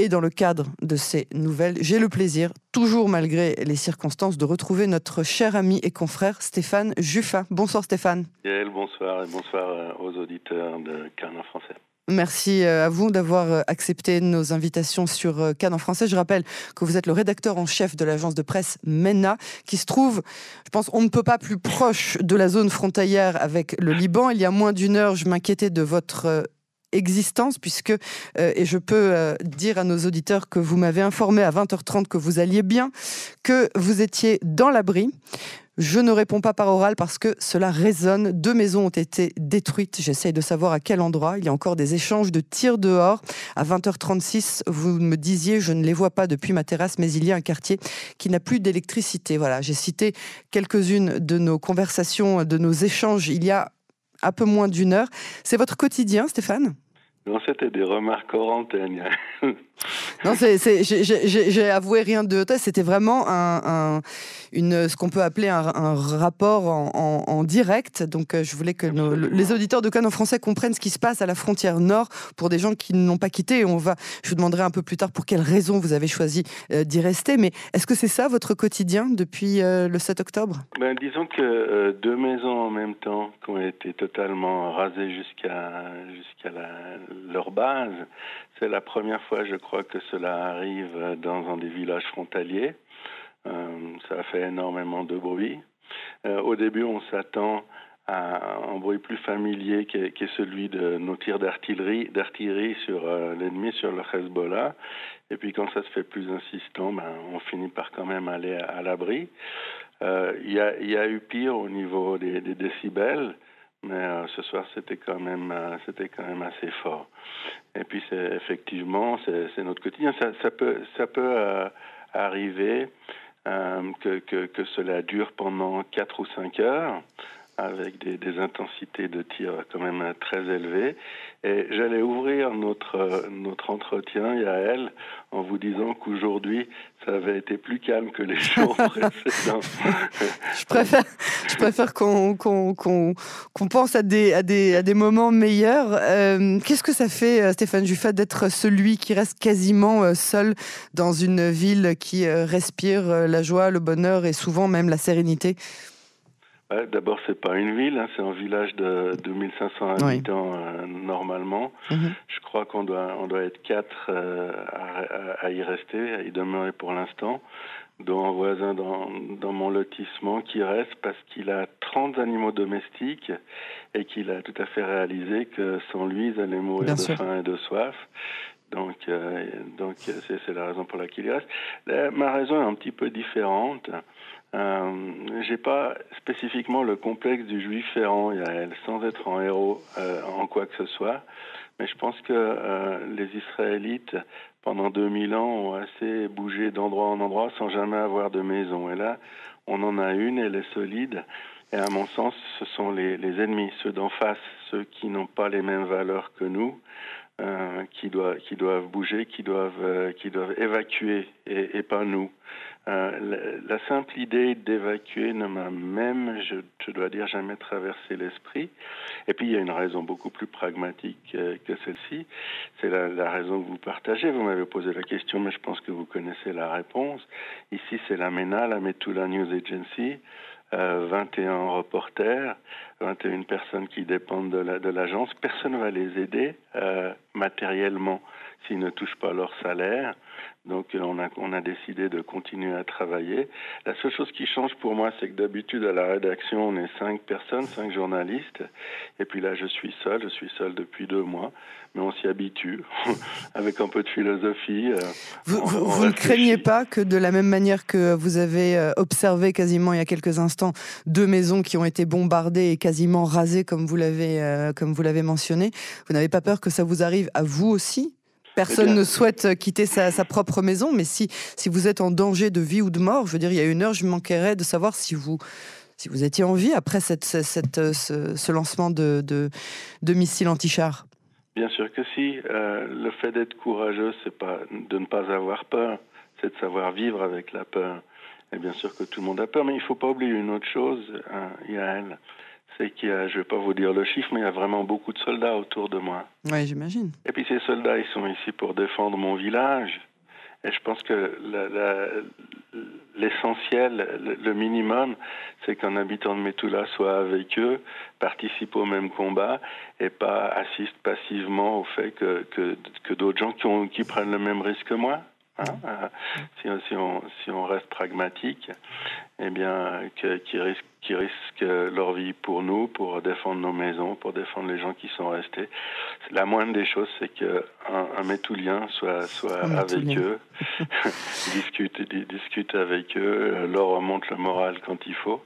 Et dans le cadre de ces nouvelles, j'ai le plaisir, toujours malgré les circonstances, de retrouver notre cher ami et confrère Stéphane Juffin. Bonsoir Stéphane. bonsoir et bonsoir euh, aux auditeurs de Cannes en français. Merci euh, à vous d'avoir euh, accepté nos invitations sur Cannes en français. Je rappelle que vous êtes le rédacteur en chef de l'agence de presse MENA, qui se trouve, je pense, on ne peut pas plus proche de la zone frontalière avec le Liban. Il y a moins d'une heure, je m'inquiétais de votre existence, puisque, euh, et je peux euh, dire à nos auditeurs que vous m'avez informé à 20h30 que vous alliez bien, que vous étiez dans l'abri. Je ne réponds pas par oral parce que cela résonne. Deux maisons ont été détruites. J'essaye de savoir à quel endroit. Il y a encore des échanges de tirs dehors. À 20h36, vous me disiez, je ne les vois pas depuis ma terrasse, mais il y a un quartier qui n'a plus d'électricité. Voilà, j'ai cité quelques-unes de nos conversations, de nos échanges il y a un peu moins d'une heure. C'est votre quotidien, Stéphane? Non, c'était des remarques antenne. non, j'ai avoué rien de C'était vraiment un, une, ce qu'on peut appeler un, rapport en, direct. Donc, euh, je voulais que les auditeurs de Cannes en français comprennent ce qui se passe à la frontière nord pour des gens qui n'ont pas quitté. on va, je vous demanderai un peu plus tard pour quelles raisons vous avez choisi euh, d'y rester. Mais est-ce que c'est ça votre quotidien depuis euh, le 7 octobre? Ben, Disons que deux maisons en même temps qui ont été totalement rasées jusqu'à jusqu'à leur base. C'est la première fois, je crois, que cela arrive dans un des villages frontaliers. Euh, ça fait énormément de bruit. Euh, au début, on s'attend à un bruit plus familier qui est, celui de nos tirs d'artillerie, d'artillerie sur euh, l'ennemi, sur le Hezbollah. Et puis quand ça se fait plus insistant, ben, on finit par quand même aller à, l'abri. Il y, a, eu pire au niveau des décibels. Mais euh, ce soir, c'était quand même, euh, c'était quand même assez fort. Et puis, c'est effectivement, c'est notre quotidien. Ça, ça peut, ça peut euh, arriver que, que, que, cela dure pendant 4 ou 5 heures avec des, des, intensités de tir quand même très élevées. Et j'allais ouvrir notre, notre entretien, Yael, en vous disant qu'aujourd'hui, ça avait été plus calme que les jours précédents. je préfère, je préfère qu'on qu'on pense à des, à, des, à des moments meilleurs. Euh, qu'est-ce que ça fait, euh, Stéphane Juffat, d'être celui qui reste quasiment euh, seul dans une ville qui respire la joie, le bonheur et souvent même la sérénité? Ouais, D'abord, c'est pas une ville, hein, c'est un village de 2500 habitants euh, normalement. Mhm. Je crois qu'on doit, on doit être quatre euh, à, à, y rester, à y demeurer pour l'instant, dont un voisin dans, dans mon lotissement qui reste parce qu'il a 30 animaux domestiques et qu'il a tout à fait réalisé que sans lui, ils allaient mourir de faim et de soif. Donc, euh, donc c'est la raison pour laquelle il reste. ma raison est un petit peu différente. Euh, j'ai pas spécifiquement le complexe du juif errant, sans être en héros euh, en quoi que ce soit, mais je pense que euh, les Israélites, pendant 2000 ans, ont assez bougé d'endroit en endroit sans jamais avoir de maison. Et là, on en a une, elle est solide. Et à mon sens, ce sont les, les ennemis, ceux d'en face, ceux qui n'ont pas les mêmes valeurs que nous, euh, qui, doivent, qui doivent bouger, qui doivent, euh, qui doivent évacuer et, et pas nous. Euh, la, simple idée d'évacuer ne m'a même, je, dois dire, jamais traversé l'esprit. Et puis il y a une raison beaucoup plus pragmatique que celle-ci. C'est la, raison que vous partagez. Vous m'avez posé la question, mais je pense que vous connaissez la réponse. Ici, c'est la MENA, la Metula News Agency. 21 euh, reporters, 21 personnes qui dépendent de l'agence. La, Personne ne va les aider euh, matériellement s'ils ne touchent pas leur salaire. Donc on a, on a décidé de continuer à travailler. La seule chose qui change pour moi, c'est que d'habitude à la rédaction, on est cinq personnes, cinq journalistes. Et puis là, je suis seul, je suis seul depuis deux mois. Mais on s'y habitue, avec un peu de philosophie. Euh, vous, vous, ne craignez pas que de la même manière que vous avez euh, observé quasiment il y a quelques instants deux maisons qui ont été bombardées et quasiment rasées comme vous l'avez euh, comme vous l'avez mentionné, vous n'avez pas peur que ça vous arrive à vous aussi Personne ne souhaite quitter sa, propre maison, mais si, si vous êtes en danger de vie ou de mort, je veux dire, il y a une heure, je manquerais de savoir si vous, si vous étiez en vie après cette, cette, ce, lancement de, de, missiles anti-chars. Bien sûr que si. Euh, le fait d'être courageux, c'est pas de ne pas avoir peur, c'est de savoir vivre avec la peur. Et bien sûr que tout le monde a peur, mais il ne faut pas oublier une autre chose, hein, Yael, c'est qu'il y a, je vais pas vous dire le chiffre, mais il y a vraiment beaucoup de soldats autour de moi. Oui, j'imagine. Et puis ces soldats, ils sont ici pour défendre mon village. Et je pense que l'essentiel, le, minimum, c'est qu'un habitant de Metula soit avec eux, participe au même combat et pas assiste passivement au fait que, que, que d'autres gens qui, ont, qui prennent le même risque que moi. Hein, si, si, on, si on reste pragmatique, eh bien, qui risquent qui risquent leur vie pour nous, pour défendre nos maisons, pour défendre les gens qui sont restés. La moindre des choses, c'est qu'un un métoulien soit, soit avec eux, discute, discute avec eux, leur remonte le moral quand il faut.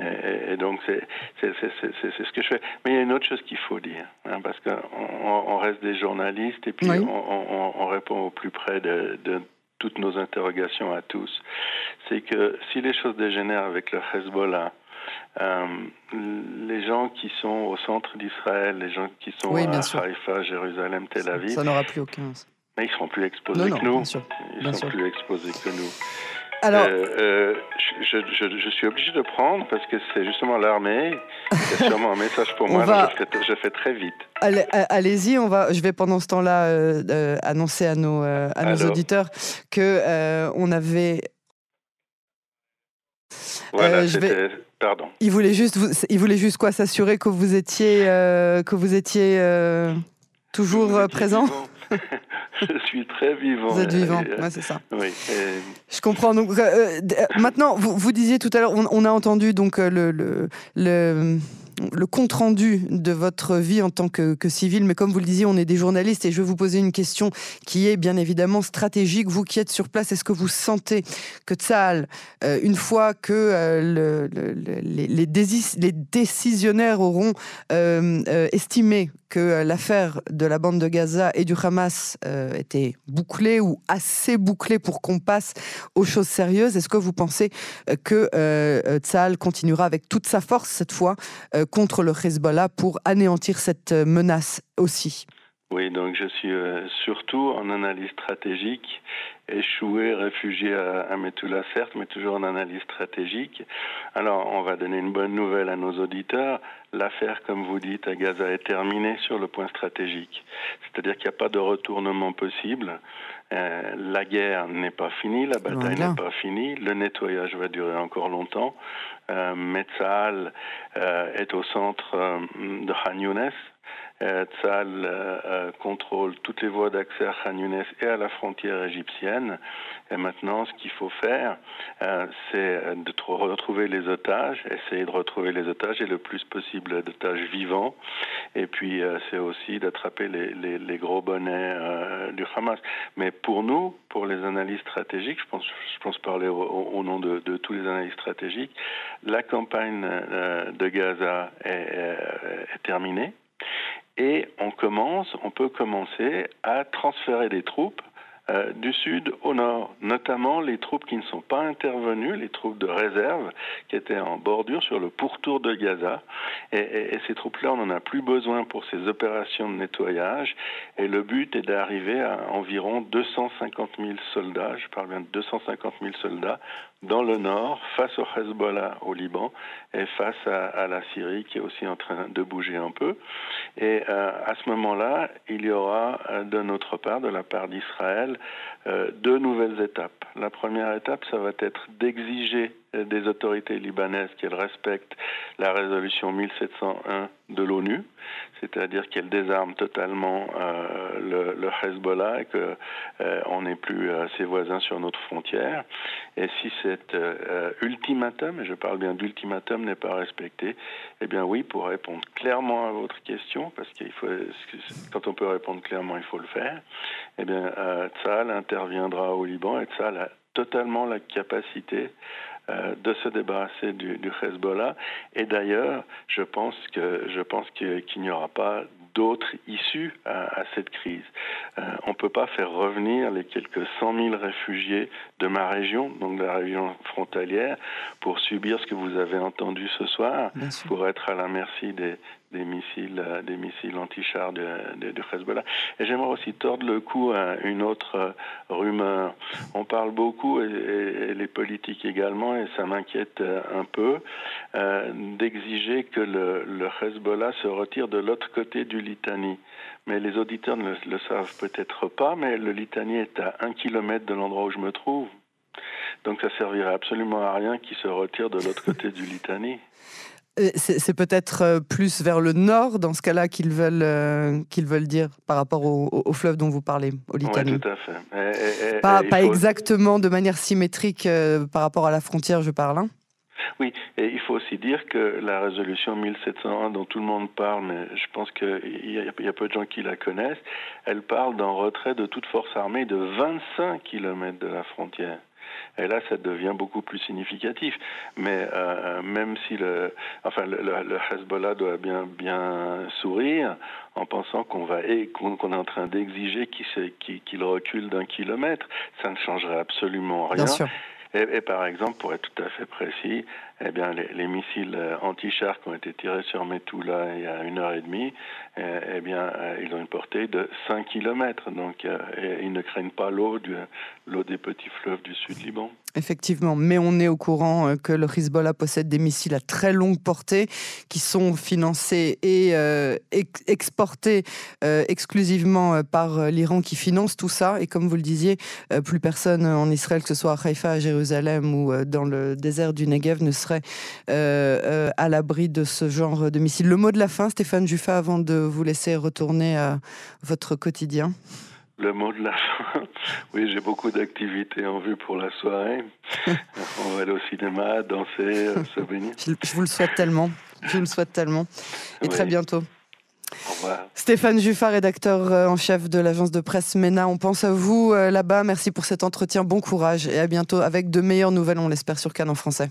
Et, donc, c'est ce que je fais. Mais il y a une autre chose qu'il faut dire, hein, parce qu'on on reste des journalistes et puis on, on, répond au plus près de, de toutes nos interrogations à tous, c'est que si les choses dégénèrent avec le Hezbollah, euh, les gens qui sont au centre d'Israël, les gens qui sont à Haïfa, Jérusalem, Tel Aviv, ça n'aura plus aucun. Mais ils seront plus exposés que nous. ils seront plus exposés que nous. Alors, euh, euh, je, je, je, suis obligé de prendre parce que c'est justement l'armée. C'est sûrement un message pour moi. je, fais, très vite. Allez-y, on va. Je vais pendant ce temps-là annoncer à nos, à nos auditeurs que on avait. Voilà, je vais Pardon. Il voulait juste, il voulait juste quoi s'assurer que vous étiez, euh, que vous étiez euh, toujours euh, présent? je suis très vivant. Vous êtes vivant, ouais, c'est ça. Oui. Je comprends. Donc maintenant, vous, vous, disiez tout à l'heure, on, on, a entendu donc le, le, le le compte rendu de votre vie en tant que, civil, mais comme vous le disiez, on est des journalistes et je vais vous poser une question qui est bien évidemment stratégique. Vous qui êtes sur place, est-ce que vous sentez que Tsahal, euh, une fois que euh, les, décisionnaires auront euh, estimé que l'affaire de la bande de Gaza et du Hamas était bouclée ou assez bouclée pour qu'on passe aux choses sérieuses, est-ce que vous pensez que Tsahal continuera avec toute sa force cette fois contre le Hezbollah pour anéantir cette euh, menace aussi. Oui, donc je suis euh, surtout en analyse stratégique, échoué, réfugié à, à Metula, certes, mais toujours en analyse stratégique. Alors, on va donner une bonne nouvelle à nos auditeurs. L'affaire, comme vous dites, à Gaza est terminée sur le point stratégique. C'est-à-dire qu'il n'y a pas de retournement possible. Euh, la guerre n'est pas finie, la bataille n'est pas finie, le nettoyage va durer encore longtemps. Euh, Metzal euh, est au centre euh, de Khan Younes. Tzal contrôle toutes les voies d'accès à Khan Younes et à la frontière égyptienne. Et maintenant, ce qu'il faut faire, c'est de retrouver les otages, essayer de retrouver les otages et le plus possible d'otages vivants. Et puis, c'est aussi d'attraper les, les, les, gros bonnets du Hamas. Mais pour nous, pour les analyses stratégiques, je pense, je pense parler au, nom de, de, tous les analystes stratégiques, la campagne euh, de Gaza euh, est, terminée et on commence, on peut commencer à transférer des troupes euh, du sud au nord, notamment les troupes qui ne sont pas intervenues, les troupes de réserve qui étaient en bordure sur le pourtour de Gaza. Et, ces troupes-là, on n'en a plus besoin pour ces opérations de nettoyage. Et le but est d'arriver à environ 250 000 soldats, je parle bien de 250 000 soldats, dans le nord, face au Hezbollah au Liban et face à, la Syrie qui est aussi en train de bouger un peu. Et euh, à ce moment-là, il y aura euh, de notre part, de la part d'Israël, deux nouvelles étapes. La première étape, ça va être d'exiger des autorités libanaises qu'elles respectent la résolution 1701 de l'ONU, c'est-à-dire qu'elles désarment totalement euh, le, Hezbollah et qu'on euh, n'est plus euh, ses voisins sur notre frontière. Et si cet ultimatum, et je parle bien d'ultimatum, n'est pas respecté, eh bien oui, pour répondre clairement à votre question, parce qu'il faut, quand on peut répondre clairement, il faut le faire, eh bien Tzal interviendra au Liban et Tzal a totalement la capacité euh, de se débarrasser du, du Hezbollah. Et d'ailleurs, je pense que je pense qu'il n'y aura pas d'autres issues à, cette crise. Euh, on ne peut pas faire revenir les quelques 100 000 réfugiés de ma région, donc de la région frontalière, pour subir ce que vous avez entendu ce soir, pour être à la merci des, des missiles, des missiles anti-chars de, Hezbollah. Et j'aimerais aussi tordre le cou à une autre rumeur. On parle beaucoup, et, les politiques également, et ça m'inquiète un peu, d'exiger que le, Hezbollah se retire de l'autre côté du Litanie. Mais les auditeurs ne le, savent peut-être pas, mais le Litanie est à un kilomètre de l'endroit où je me trouve. Donc ça servirait absolument à rien qu'ils se retirent de l'autre côté du Litanie. Euh, c'est peut-être euh, plus vers le nord, dans ce cas-là, qu'ils veulent, euh, qu'ils veulent dire par rapport au, fleuve dont vous parlez, au Litanie. Oui, tout à fait. pas, exactement de manière symétrique par rapport à la frontière, je parle. Hein. Oui, et il faut aussi dire que la résolution 1701 dont tout le monde parle, mais je pense qu'il y, y, a peu de gens qui la connaissent, elle parle d'un retrait de toute force armée de 25 km de la frontière. Et là, ça devient beaucoup plus significatif. Mais euh, même si le, enfin, le, le, Hezbollah doit bien, bien sourire en pensant qu'on va qu'on est en train d'exiger qu'il recule d'un kilomètre, ça ne changerait absolument rien. Et, par exemple, pour être tout à fait précis, eh bien, les, les missiles euh, anti-chars qui ont été tirés sur Metula il y a une heure et demie, eh, eh bien, euh, ils ont une portée de 5 km. Donc, euh, ils ne craignent pas l'eau, l'eau des petits fleuves du sud Liban. Effectivement, mais on est au courant que le Hezbollah possède des missiles à très longue portée qui sont financés et exportés exclusivement par l'Iran qui finance tout ça. Et comme vous le disiez, plus personne en Israël, que ce soit à Haïfa, à Jérusalem ou dans le désert du Negev, ne sera euh, euh, à l'abri de ce genre de missiles. Le mot de la fin, Stéphane Juffa, avant de vous laisser retourner à votre quotidien le mot de la fin. Oui, j'ai beaucoup d'activités en vue pour la soirée. On va aller au cinéma, danser, euh, se baigner. Je, vous le souhaite tellement. Je vous le souhaite tellement. Et très bientôt. Au revoir. Stéphane Juffa, rédacteur en chef de l'agence de presse MENA. On pense à vous là-bas. Merci pour cet entretien. Bon courage et à bientôt avec de meilleures nouvelles, on l'espère, sur Cannes en français.